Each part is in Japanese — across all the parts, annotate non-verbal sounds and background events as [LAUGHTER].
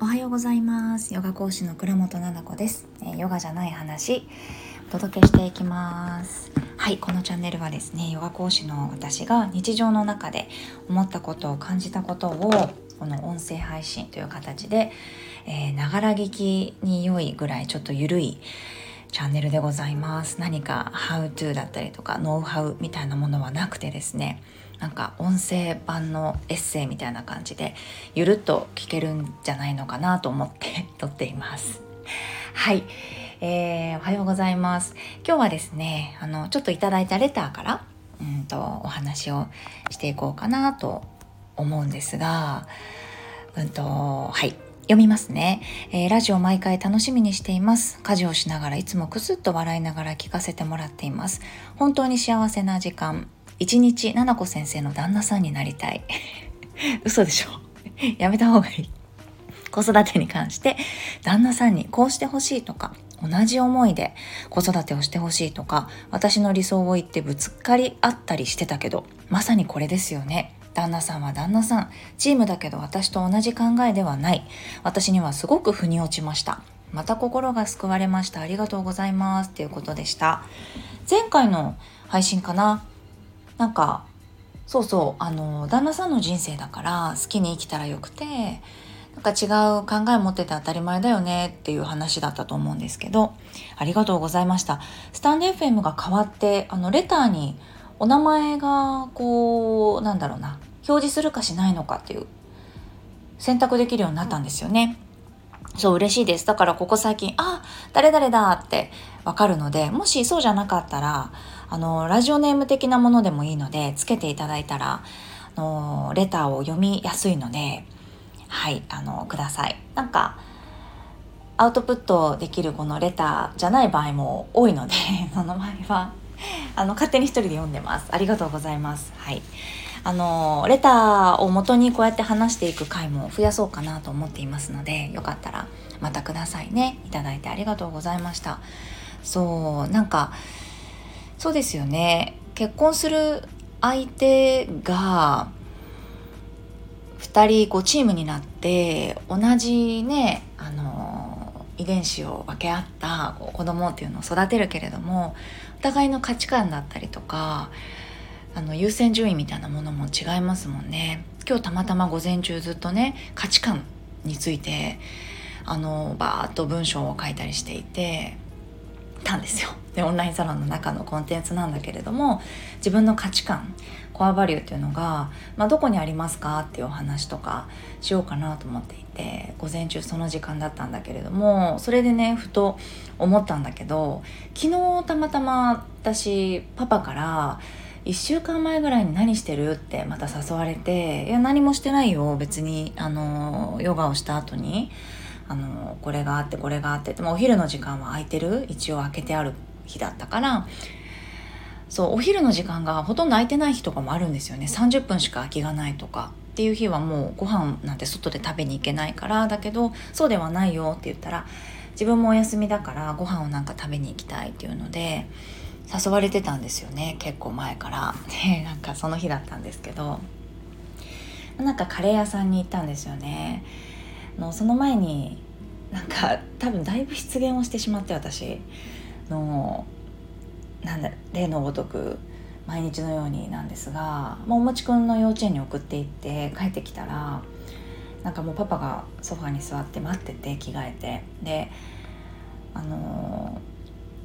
おはようございます。ヨガ講師の倉本々子です、えヨガじゃない話お届けしていきます。はいこのチャンネルはですねヨガ講師の私が日常の中で思ったことを感じたことをこの音声配信という形でながら聞きに良いぐらいちょっと緩いチャンネルでございます。何か How to だったりとかノウハウみたいなものはなくてですねなんか音声版のエッセイみたいな感じでゆるっと聞けるんじゃないのかなと思って [LAUGHS] 撮っています。はい、えー、おはようございます。今日はですねあのちょっといただいたレターからうんとお話をしていこうかなと思うんですがうんとはい。読みますね、えー、ラジオ毎回楽しみにしています。家事をしながらいつもくすっと笑いながら聞かせてもらっています。本当に幸せな時間。一日七々子先生の旦那さんになりたい。[LAUGHS] 嘘でしょ？[LAUGHS] やめた方がいい。子育てに関して旦那さんにこうしてほしいとか同じ思いで子育てをしてほしいとか私の理想を言ってぶつかり合ったりしてたけどまさにこれですよね。旦那さんは旦那さん。チームだけど私と同じ考えではない。私にはすごく腑に落ちました。また心が救われました。ありがとうございます。っていうことでした。前回の配信かな？なんかそうそうあの旦那さんの人生だから好きに生きたらよくてなんか違う考え持ってて当たり前だよねっていう話だったと思うんですけどありがとうございましたスタンド FM が変わってあのレターにお名前がこうなんだろうな表示するかしないのかっていう選択できるようになったんですよね。そう嬉しいです。だからここ最近、あ、誰々だってわかるので、もしそうじゃなかったら、あの、ラジオネーム的なものでもいいので、つけていただいたら、あの、レターを読みやすいので、はい、あの、ください。なんか、アウトプットできるこのレターじゃない場合も多いので、[LAUGHS] その場合は、あの、勝手に一人で読んでます。ありがとうございます。はい。あのレターを元にこうやって話していく回も増やそうかなと思っていますのでよかったらまたくださいねいただいてありがとうございましたそうなんかそうですよね。結婚する相手が2人こうチームになって同じねあの遺伝子を分け合った子供っていうのを育てるけれどもお互いの価値観だったりとかあの優先順位みたいなものも違いますもんね。今日たまたま午前中ずっとね価値観についてあのバーッと文章を書いたりしていてたんですよ。でオンラインサロンの中のコンテンツなんだけれども自分の価値観コアバリューっていうのが、まあ、どこにありますか？っていうお話とかしようかなと思っていて午前中その時間だったんだけれどもそれでねふと思ったんだけど昨日たまたま私パパから1週間前ぐらいに何してる？ってまた誘われていや何もしてないよ別にあのヨガをした後にあのこれがあってこれがあってでもお昼の時間は空いてる？一応空けてある日だったからそうお昼の時間がほとんど空いてない日とかもあるんですよね。30分しか空きがないとか。っていう日はもうご飯なんて外で食べに行けないからだけどそうではないよって言ったら自分もお休みだからご飯をなんか食べに行きたいっていうので誘われてたんですよね。結構前から。でなんかその日だったんですけど。なんかカレー屋さんに行ったんですよね。のその前になんか多分だいぶ失言をしてしまって私のなんだ例のごとく毎日のようになんですが、もうおもちくんの幼稚園に送っていって帰ってきたらなんかもうパパがソファに座って待ってて着替えて。であの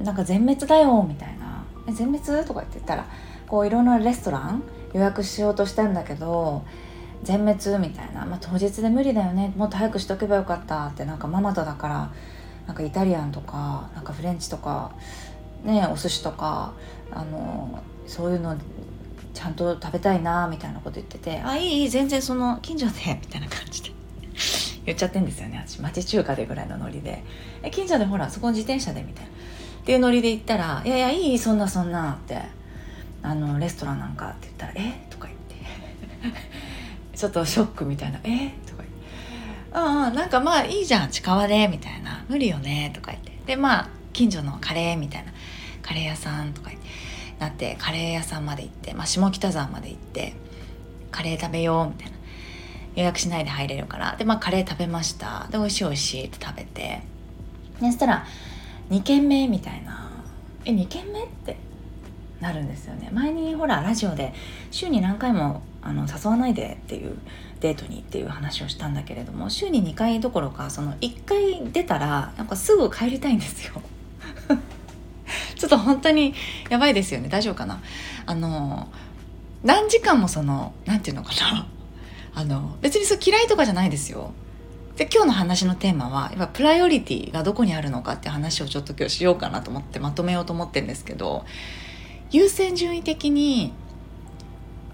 なんか全滅だよみたいな「え全滅?」とかって言ったらこういろんなレストラン予約しようとしたんだけど全滅みたいな、まあ、当日で無理だよね。もっと早くしとけばよかったってなんかママとだからなんかイタリアンとかなんかフレンチとかねお寿司とかあのそういうのちゃんと食べたいなみたいなこと言ってて「あいいいい全然その近所で」みたいな感じで。[LAUGHS] 言っちゃってんですよね私。町中華でぐらいのノリで「え近所でほらそこ自転車で」みたいな。っていうノリで言ったら「いやいやいいそんなそんな」って。あのレストランなんかって言ったら「え？とか言って。[LAUGHS] ちょっとショックみたいな「え？とか言って「ああなんかまあいいじゃん近場で」みたいな「無理よね」とか言って。でまあ近所のカレーみたいな。カレー屋さんとか言ってなってカレー屋さんまで行って、まあ、下北沢まで行ってカレー食べようみたいな。予約しないで入れるから。でまあカレー食べました。で美味しい美味しいって食べて。そしたら2軒目みたいな。え2軒目ってなるんですよね。前にほらラジオで週に何回もあの誘わないでっていうデートにっていう話をしたんだけれども週に2回どころかその1回出たらなんかすぐ帰りたいんですよ。[LAUGHS] ちょっと本当にやばいですよね。大丈夫かな？あの何時間もその何て言うのかな？[LAUGHS] あの別にそう嫌いとかじゃないですよ。で今日の話のテーマはやっぱプライオリティがどこにあるのかって話をちょっと今日しようかなと思ってまとめようと思ってるんですけど優先順位的に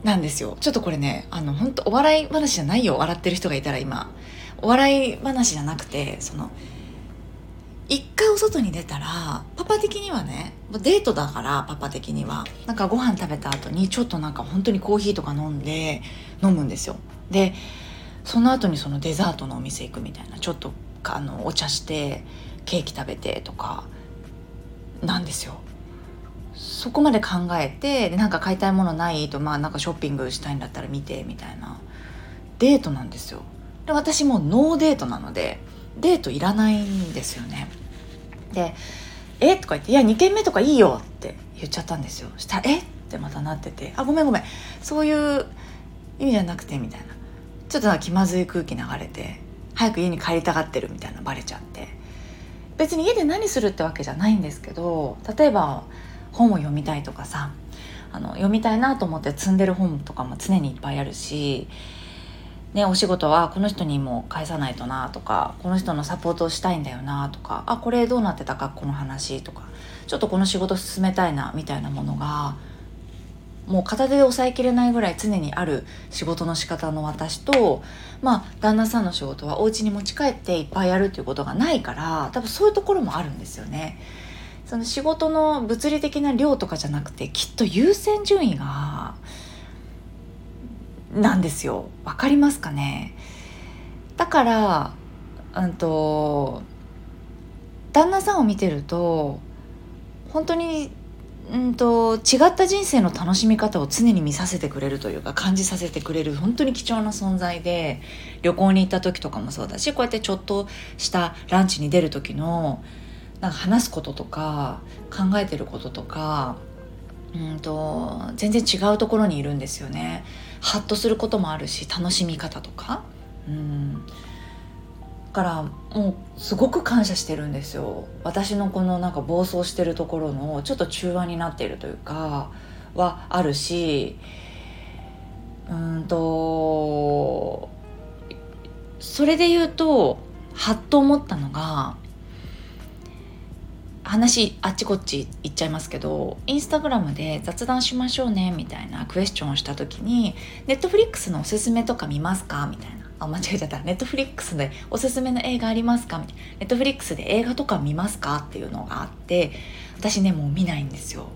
なんですよ。ちょっとこれねあの本当お笑い話じゃないよ。笑ってる人がいたら今。お笑い話じゃなくてその一回お外に出たらパパ的にはねデートだからパパ的には。なんかご飯食べた後にちょっとなんか本当にコーヒーとか飲んで飲むんですよ。でその後にそのデザートのお店行くみたいな。ちょっとあのお茶してケーキ食べてとかなんですよ。そこまで考えてでなんか買いたいものないとまあなんかショッピングしたいんだったら見てみたいな。デートなんですよ。で私もノーデートなのでデートいらないんですよね。で「え？とか言って「いや2軒目とかいいよ」って言っちゃったんですよ。したら「え？っ?」てまたなってて「あごめんごめん。そういう意味じゃなくて」みたいな。ちょっと気まずい空気流れて早く家に帰りたがってるみたいなバレちゃって。別に家で何するってわけじゃないんですけど例えば本を読みたいとかさあの読みたいなと思って積んでる本とかも常にいっぱいあるし、ね、お仕事はこの人にも返さないとなとかこの人のサポートをしたいんだよなとかあこれどうなってたかこの話とかちょっとこの仕事進めたいなみたいなものがもう片手で抑えきれないぐらい常にある仕事の仕方の私とまあ旦那さんの仕事はお家に持ち帰っていっぱいやるっていうことがないから多分そういうところもあるんですよね。その仕事の物理的な量とかじゃなくてきっと優先順位がなんですよ。わかりますかね？だからうんと旦那さんを見てると本当にうんと違った人生の楽しみ方を常に見させてくれるというか感じさせてくれる本当に貴重な存在で旅行に行った時とかもそうだしこうやってちょっとしたランチに出る時のなんか話すこととか考えてることとかうんと全然違うところにいるんですよね。ハッとすることもあるし楽しみ方とか。うんからもうすごく感謝してるんですよ私のこのなんか暴走してるところのちょっと中和になっているというかはあるしうんとそれで言うとはっと思ったのが話あっちこっち行っちゃいますけどインスタグラムで雑談しましょうねみたいなクエスチョンをした時に「ネットフリックスのおすすめとか見ますか?」みたいな。あ間違えちゃった。ネットフリックスでおすすめの映画ありますか？みたいな。ネットフリックスで映画とか見ますか？っていうのがあって私ねもう見ないんですよ。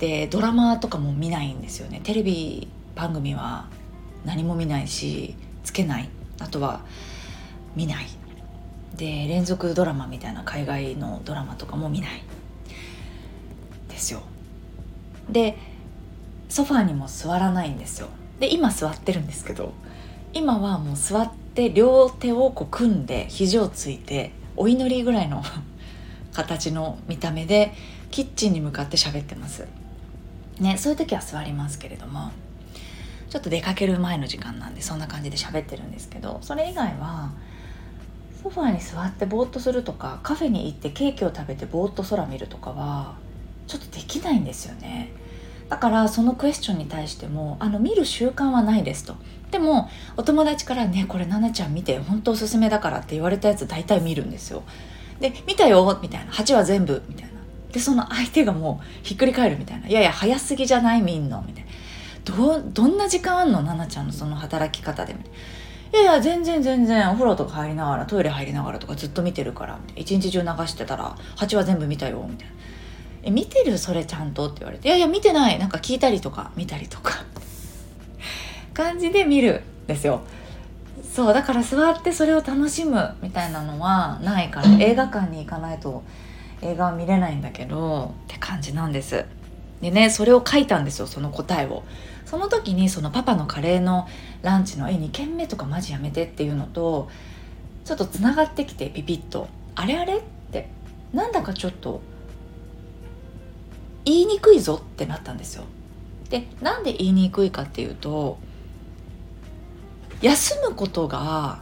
でドラマとかも見ないんですよね。テレビ番組は何も見ないしつけない。あとは見ない。で連続ドラマみたいな海外のドラマとかも見ない。ですよ。でソファーにも座らないんですよ。で今座ってるんですけど今はもう座って両手をこう組んで肘をついてお祈りぐらいの [LAUGHS] 形の見た目でキッチンに向かって喋ってます。ねそういう時は座りますけれどもちょっと出かける前の時間なんでそんな感じで喋ってるんですけどそれ以外はソファーに座ってぼーっとするとかカフェに行ってケーキを食べてぼーっと空見るとかはちょっとできないんですよね。だからそのクエスチョンに対してもあの見る習慣はないですと。でもお友達からねこれ奈々ちゃん見て本当おすすめだからって言われたやつ大体見るんですよ。で見たよみたいな。8話全部みたいな。でその相手がもうひっくり返るみたいな。いやいや早すぎじゃない？見んの。みたいな。どどんな時間あんの？奈々ちゃんのその働き方で。みたいないやいや全然全然お風呂とか入りながらトイレ入りながらとかずっと見てるから一日中流してたら8話全部見たよみたいな「え見てるそれちゃんと」って言われて「いやいや見てない。なんか聞いたりとか見たりとか。感じで見る。んですよ。そうだから座ってそれを楽しむみたいなのはないから映画館に行かないと映画は見れないんだけどって感じなんです。でねそれを書いたんですよその答えを。その時にそのパパのカレーのランチの「え2軒目とかマジやめて」っていうのとちょっとつながってきてピピッと「あれあれ?」ってなんだかちょっと言いにくいぞってなったんですよ。でなんで言いにくいかっていうと休むことが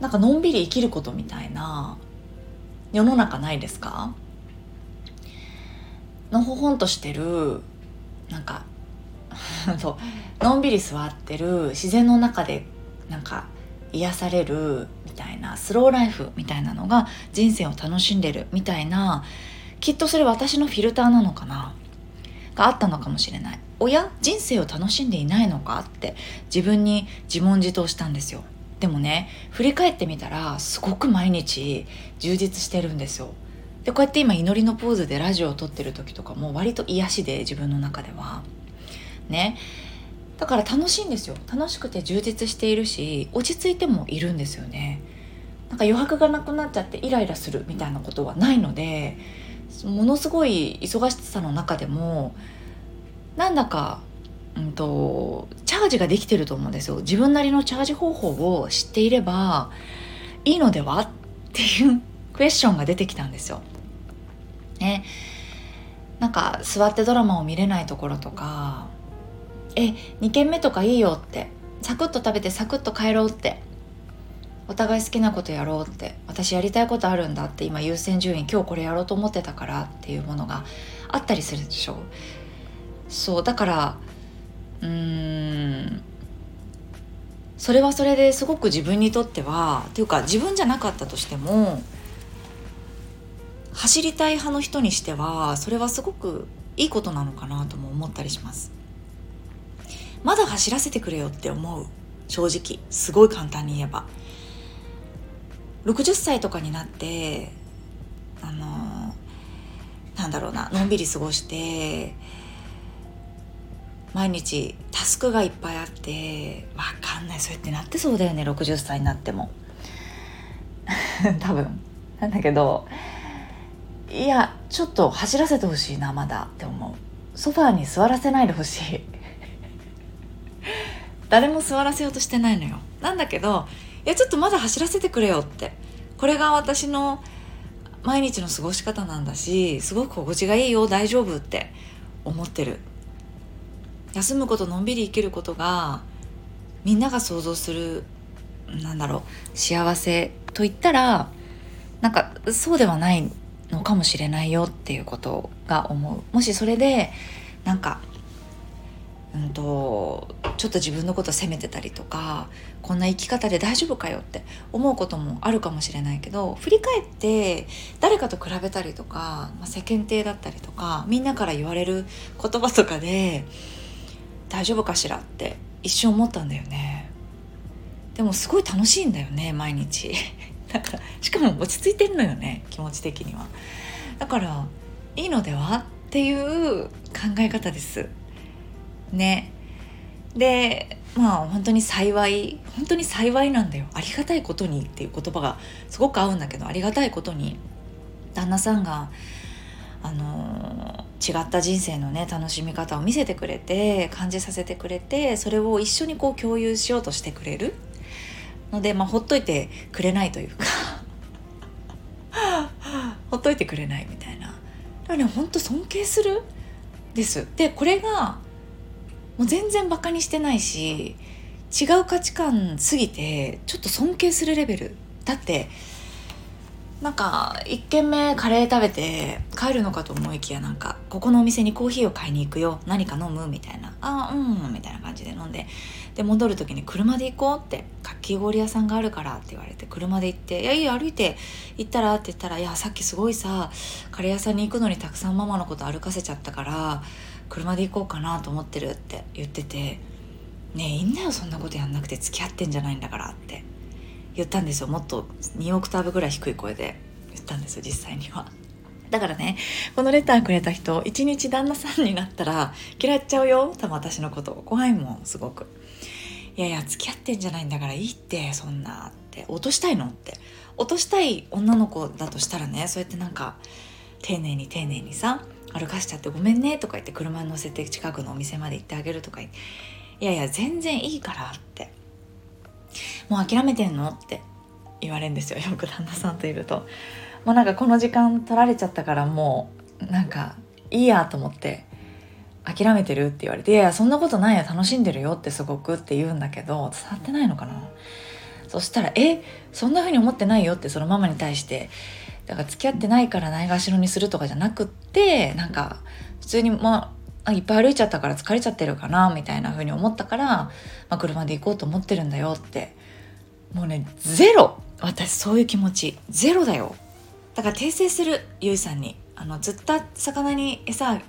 なんかのんびり生きることみたいな世の中ないですか？のほほんとしてるなんか [LAUGHS] そう。のんびり座ってる自然の中でなんか癒されるみたいなスローライフみたいなのが人生を楽しんでるみたいなきっとそれ私のフィルターなのかな。があったのかもしれない。おや？人生を楽しんでいないのかって自分に自問自答したんですよ。でもね振り返ってみたらすごく毎日充実してるんですよ。でこうやって今祈りのポーズでラジオを撮ってる時とかも割と癒しで自分の中では。ね。だから楽しいんですよ。楽しくて充実しているし落ち着いてもいるんですよね。なんか余白がなくなっちゃってイライラするみたいなことはないのでものすごい忙しさの中でもなんだか、うんと、チャージができてると思うんですよ。自分なりのチャージ方法を知っていればいいのではっていう [LAUGHS] クエスチョンが出てきたんですよ。ね、なんか座ってドラマを見れないところとかえ2軒目とかいいよって。サクッと食べてサクッと帰ろうって。お互い好きなことやろうって。私やりたいことあるんだって今優先順位今日これやろうと思ってたからっていうものがあったりするでしょそうだからうーん。それはそれですごく自分にとってはっていうか自分じゃなかったとしても走りたい派の人にしてはそれはすごくいいことなのかなとも思ったりします。まだ走らせてくれよって思う。正直。すごい簡単に言えば。60歳とかになってあのなんだろうな。のんびり過ごして毎日タスクがいっぱいあってわかんない。そうやってなってそうだよね。60歳になっても。[LAUGHS] 多分。なんだけどいやちょっと走らせてほしいなまだって思う。ソファーに座らせないでほしい。誰も座らせようとしてないのよ。なんだけどいやちょっとまだ走らせてくれよって。これが私の毎日の過ごし方なんだしすごく心地がいいよ大丈夫って思ってる。休むことのんびり生きることがみんなが想像するなんだろう幸せと言ったらなんかそうではないのかもしれないよっていうことが思う。もしそれでなんかうんとちょっと自分のこと責めてたりとかこんな生き方で大丈夫かよって思うこともあるかもしれないけど振り返って誰かと比べたりとか、まあ、世間体だったりとかみんなから言われる言葉とかで大丈夫かしらって一瞬思ったんだよね。でもすごい楽しいんだよね毎日。[LAUGHS] だからしかも落ち着いてるのよね気持ち的には。だからいいのではっていう考え方です。ね。でまあ本当に幸い本当に幸いなんだよ。ありがたいことにっていう言葉がすごく合うんだけどありがたいことに旦那さんがあの違った人生のね楽しみ方を見せてくれて感じさせてくれてそれを一緒にこう共有しようとしてくれる。ので、まあ、ほっといてくれないというか。[LAUGHS] ほっといてくれないみたいな。だからねほんと尊敬するです。でこれがもう全然バカにしてないし違う価値観すぎてちょっと尊敬するレベル。だってなんか1軒目カレー食べて帰るのかと思いきやなんかここのお店にコーヒーを買いに行くよ。何か飲むみたいな。あうんみたいな感じで飲んで。で戻る時に車で行こうって。かき氷屋さんがあるからって言われて車で行って「いやいや歩いて。行ったら?」って言ったら「いやさっきすごいさカレー屋さんに行くのにたくさんママのこと歩かせちゃったから車で行こうかなと思ってる」って言ってて「ねえいいんだよそんなことやんなくて付き合ってんじゃないんだから」って。言ったんですよ。もっと2オクターブぐらい低い声で。言ったんですよ実際には。[LAUGHS] だからねこのレターくれた人一日旦那さんになったら嫌っちゃうよ。多分私のこと。怖いもんすごく。いやいや付き合ってんじゃないんだからいいってそんなって。落としたいのって。落としたい女の子だとしたらねそうやってなんか丁寧に丁寧にさ歩かしちゃってごめんねとか言って車に乗せて近くのお店まで行ってあげるとか言っていやいや全然いいからって。もう諦めてんのって言われるんですよよく旦那さんといると。もうなんかこの時間取られちゃったからもうなんかいいやと思って諦めてるって言われて「いやいやそんなことないよ楽しんでるよ」ってすごくって言うんだけど伝わってないのかな。そしたら「え？そんな風に思ってないよ」ってそのママに対してだから付き合ってないからないがしろにするとかじゃなくってなんか普通にまあいっぱい歩いちゃったから疲れちゃってるかなみたいな風に思ったから、まあ、車で行こうと思ってるんだよって。もうねゼロ!私そういう気持ち。ゼロだよ。だから訂正するゆいさんに。あのずっと魚に餌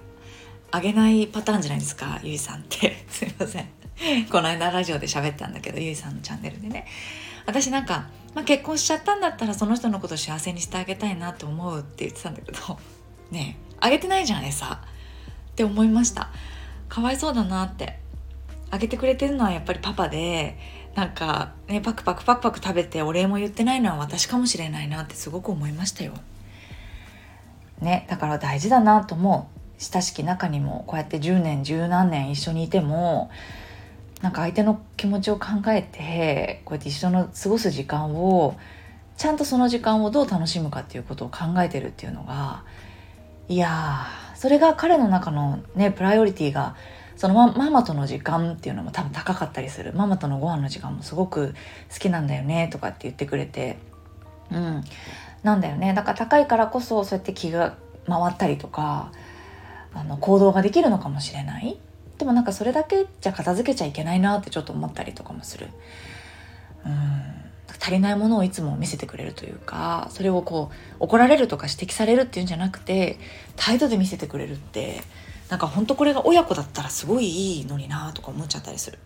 あげないパターンじゃないですかゆいさんって。[LAUGHS] すいません。この間ラジオで喋ったんだけどゆいさんのチャンネルでね。私なんか、まあ、結婚しちゃったんだったらその人のこと幸せにしてあげたいなと思うって言ってたんだけど [LAUGHS] ねえあげてないじゃん餌。って思いました。かわいそうだなって。あげてくれてるのはやっぱりパパでなんかねパクパクパクパク食べてお礼も言ってないのは私かもしれないなってすごく思いましたよ。ねだから大事だなと思う。親しき中にもこうやって10年十何年一緒にいてもなんか相手の気持ちを考えてこうやって一緒の過ごす時間をちゃんとその時間をどう楽しむかっていうことを考えてるっていうのがいやそれが彼の中のねプライオリティがそのママとの時間っていうのも多分高かったりする。ママとのご飯の時間もすごく好きなんだよねとかって言ってくれて。うん。なんだよね。だから高いからこそそうやって気が回ったりとかあの行動ができるのかもしれない。でもなんかそれだけじゃ片付けちゃいけないなってちょっと思ったりとかもするうん足りないものをいつも見せてくれるというかそれをこう怒られるとか指摘されるっていうんじゃなくて態度で見せてくれるってなんかほんとこれが親子だったらすごいいいのになとか思っちゃったりする。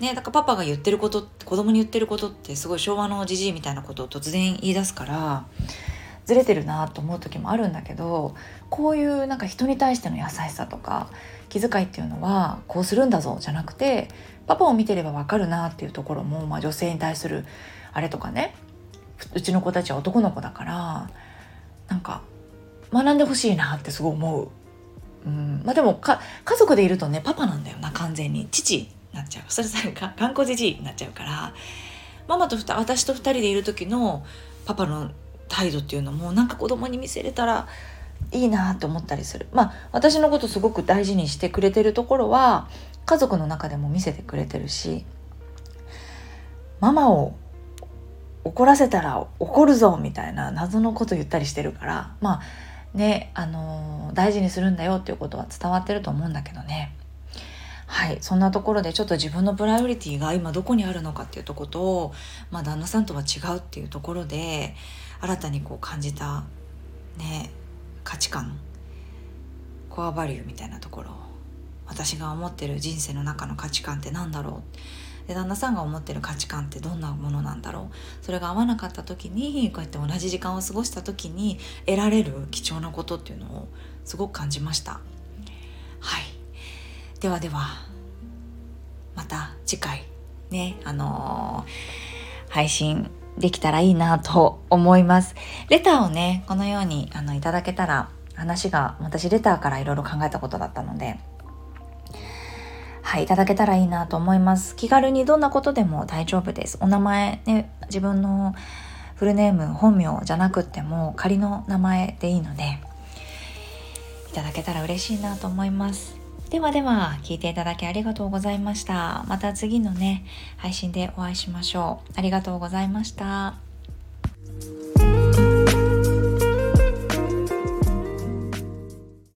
ね、だからパパが言ってること子供に言ってることってすごい昭和のじじいみたいなことを突然言い出すからずれてるなと思う時もあるんだけどこういうなんか人に対しての優しさとか気遣いっていうのはこうするんだぞじゃなくてパパを見てればわかるなっていうところも、まあ、女性に対するあれとかね。うちの子たちは男の子だからなんか学んでほしいなってすごい思う。うん。まあ、でもか家族でいるとねパパなんだよな完全に。父になっちゃう。それさ頑固じじいになっちゃうから。ママと私と2人でいる時のパパの態度っていうのもなんか子供に見せれたらいいなって思ったりする。まあ私のことすごく大事にしてくれてるところは家族の中でも見せてくれてるしママを怒らせたら怒るぞみたいな謎のこと言ったりしてるからまあねあのー、大事にするんだよっていうことは伝わってると思うんだけどね。はいそんなところでちょっと自分のプライオリティが今どこにあるのかっていうとことまあ、旦那さんとは違うっていうところで新たにこう感じたね価値観コアバリューみたいなところ私が思ってる人生の中の価値観って何だろう？で旦那さんが思ってる価値観ってどんなものなんだろう？それが合わなかった時にこうやって同じ時間を過ごした時に得られる貴重なことっていうのをすごく感じました。はい。ではではまた次回ねあのー、配信できたらいいなと思います。レターをね、このようにあのいただけたら話が私レターからいろいろ考えたことだったので、はい、いただけたらいいなと思います。気軽にどんなことでも大丈夫です。お名前ね、自分のフルネーム、本名じゃなくっても仮の名前でいいので、いただけたら嬉しいなと思います。ではでは聞いていただきありがとうございました。また次のね配信でお会いしましょう。ありがとうございました。